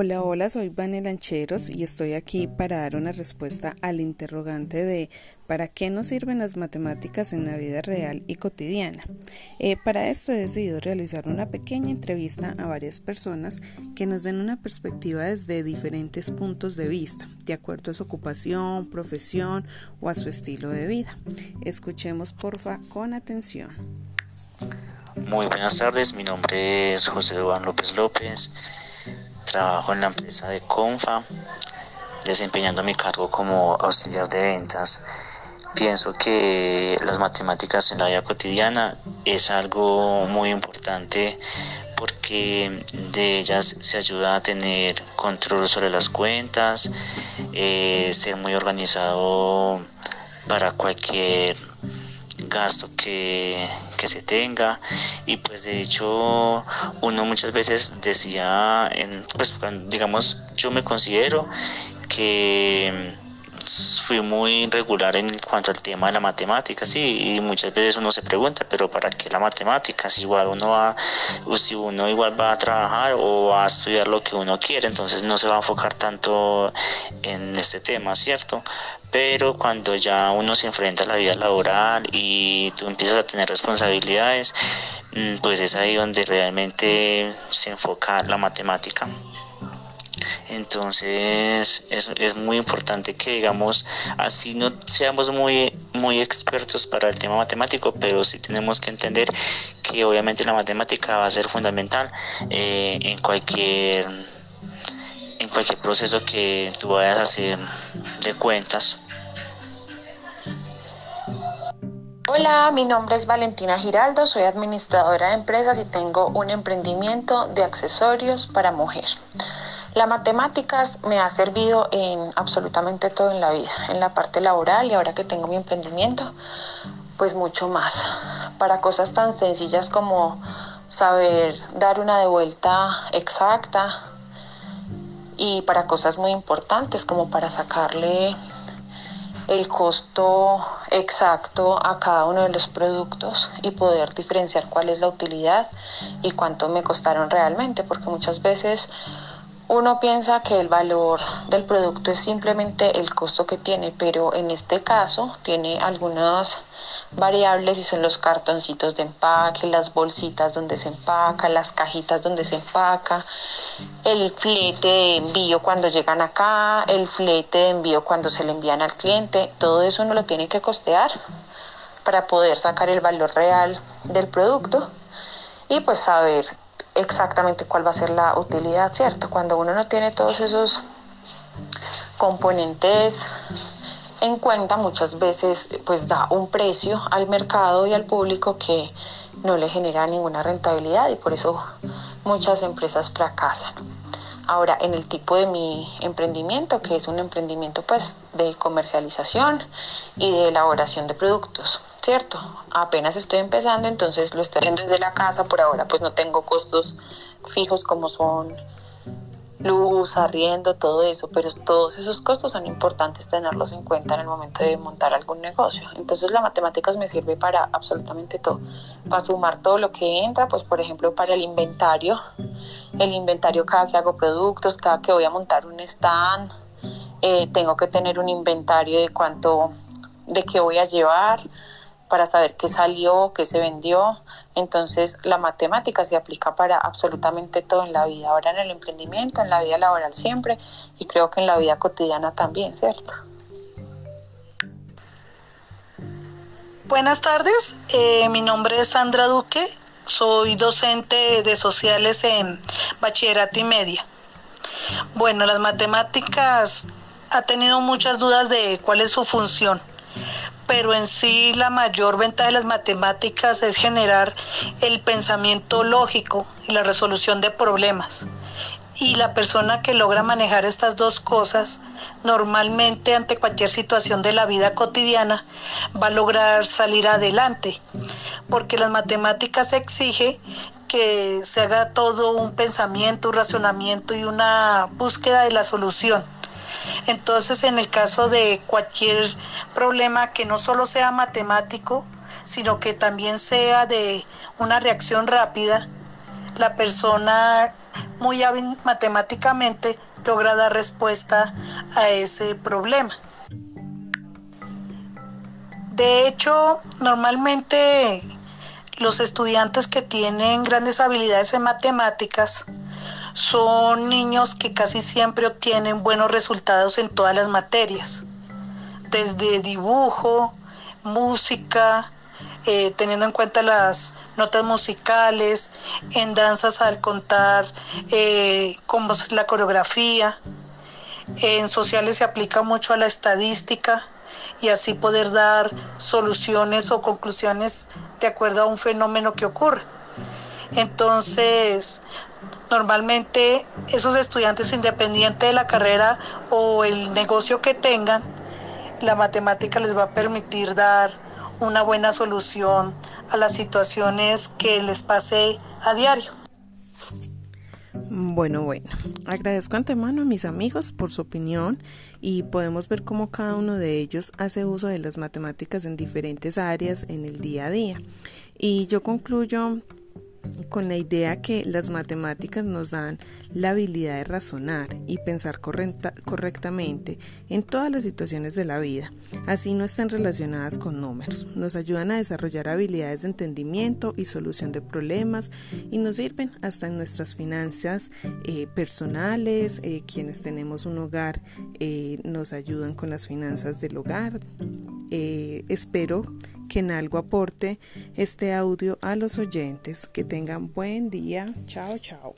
Hola, hola, soy Vanel Lancheros y estoy aquí para dar una respuesta al interrogante de ¿para qué nos sirven las matemáticas en la vida real y cotidiana? Eh, para esto he decidido realizar una pequeña entrevista a varias personas que nos den una perspectiva desde diferentes puntos de vista, de acuerdo a su ocupación, profesión o a su estilo de vida. Escuchemos porfa con atención. Muy buenas tardes, mi nombre es José Juan López López. Trabajo en la empresa de Confa, desempeñando mi cargo como auxiliar de ventas. Pienso que las matemáticas en la vida cotidiana es algo muy importante porque de ellas se ayuda a tener control sobre las cuentas, eh, ser muy organizado para cualquier gasto que, se tenga y pues de hecho uno muchas veces decía en, pues digamos yo me considero que fui muy regular en cuanto al tema de la matemática, sí, y muchas veces uno se pregunta, pero ¿para qué la matemática? Si igual uno va, si uno igual va a trabajar o va a estudiar lo que uno quiere, entonces no se va a enfocar tanto en este tema, ¿cierto? Pero cuando ya uno se enfrenta a la vida laboral y tú empiezas a tener responsabilidades, mm, pues es ahí donde realmente se enfoca la matemática. Entonces es, es muy importante que digamos así no seamos muy, muy expertos para el tema matemático, pero sí tenemos que entender que obviamente la matemática va a ser fundamental eh, en cualquier en cualquier proceso que tú vayas a hacer de cuentas. Hola, mi nombre es Valentina Giraldo, soy administradora de empresas y tengo un emprendimiento de accesorios para mujer. La matemáticas me ha servido en absolutamente todo en la vida, en la parte laboral y ahora que tengo mi emprendimiento, pues mucho más. Para cosas tan sencillas como saber dar una devuelta exacta y para cosas muy importantes como para sacarle el costo exacto a cada uno de los productos y poder diferenciar cuál es la utilidad y cuánto me costaron realmente, porque muchas veces uno piensa que el valor del producto es simplemente el costo que tiene, pero en este caso tiene algunas variables y son los cartoncitos de empaque, las bolsitas donde se empaca, las cajitas donde se empaca, el flete de envío cuando llegan acá, el flete de envío cuando se le envían al cliente, todo eso uno lo tiene que costear para poder sacar el valor real del producto y pues saber exactamente cuál va a ser la utilidad, ¿cierto? Cuando uno no tiene todos esos componentes en cuenta, muchas veces pues da un precio al mercado y al público que no le genera ninguna rentabilidad y por eso muchas empresas fracasan. Ahora, en el tipo de mi emprendimiento, que es un emprendimiento pues de comercialización y de elaboración de productos, ¿cierto? Apenas estoy empezando, entonces lo estoy haciendo desde la casa, por ahora pues no tengo costos fijos como son luz, arriendo, todo eso, pero todos esos costos son importantes tenerlos en cuenta en el momento de montar algún negocio. Entonces la matemáticas me sirve para absolutamente todo, para sumar todo lo que entra, pues por ejemplo para el inventario, el inventario cada que hago productos, cada que voy a montar un stand, eh, tengo que tener un inventario de cuánto, de qué voy a llevar, para saber qué salió, qué se vendió. Entonces la matemática se aplica para absolutamente todo en la vida, ahora en el emprendimiento, en la vida laboral siempre y creo que en la vida cotidiana también, ¿cierto? Buenas tardes, eh, mi nombre es Sandra Duque, soy docente de sociales en bachillerato y media. Bueno, las matemáticas ha tenido muchas dudas de cuál es su función pero en sí la mayor ventaja de las matemáticas es generar el pensamiento lógico y la resolución de problemas. Y la persona que logra manejar estas dos cosas, normalmente ante cualquier situación de la vida cotidiana, va a lograr salir adelante, porque las matemáticas exige que se haga todo un pensamiento, un razonamiento y una búsqueda de la solución entonces, en el caso de cualquier problema que no solo sea matemático, sino que también sea de una reacción rápida, la persona muy hábil matemáticamente, logra dar respuesta a ese problema. De hecho, normalmente los estudiantes que tienen grandes habilidades en matemáticas son niños que casi siempre obtienen buenos resultados en todas las materias, desde dibujo, música, eh, teniendo en cuenta las notas musicales, en danzas al contar eh, como la coreografía. En sociales se aplica mucho a la estadística y así poder dar soluciones o conclusiones de acuerdo a un fenómeno que ocurre. Entonces, normalmente esos estudiantes independientes de la carrera o el negocio que tengan, la matemática les va a permitir dar una buena solución a las situaciones que les pase a diario. Bueno, bueno, agradezco antemano a mis amigos por su opinión y podemos ver cómo cada uno de ellos hace uso de las matemáticas en diferentes áreas en el día a día. Y yo concluyo con la idea que las matemáticas nos dan la habilidad de razonar y pensar correctamente en todas las situaciones de la vida, así no estén relacionadas con números. Nos ayudan a desarrollar habilidades de entendimiento y solución de problemas y nos sirven hasta en nuestras finanzas eh, personales, eh, quienes tenemos un hogar eh, nos ayudan con las finanzas del hogar. espero que en algo aporte este audio a los oyentes. Que tengan buen día. Chao, chao.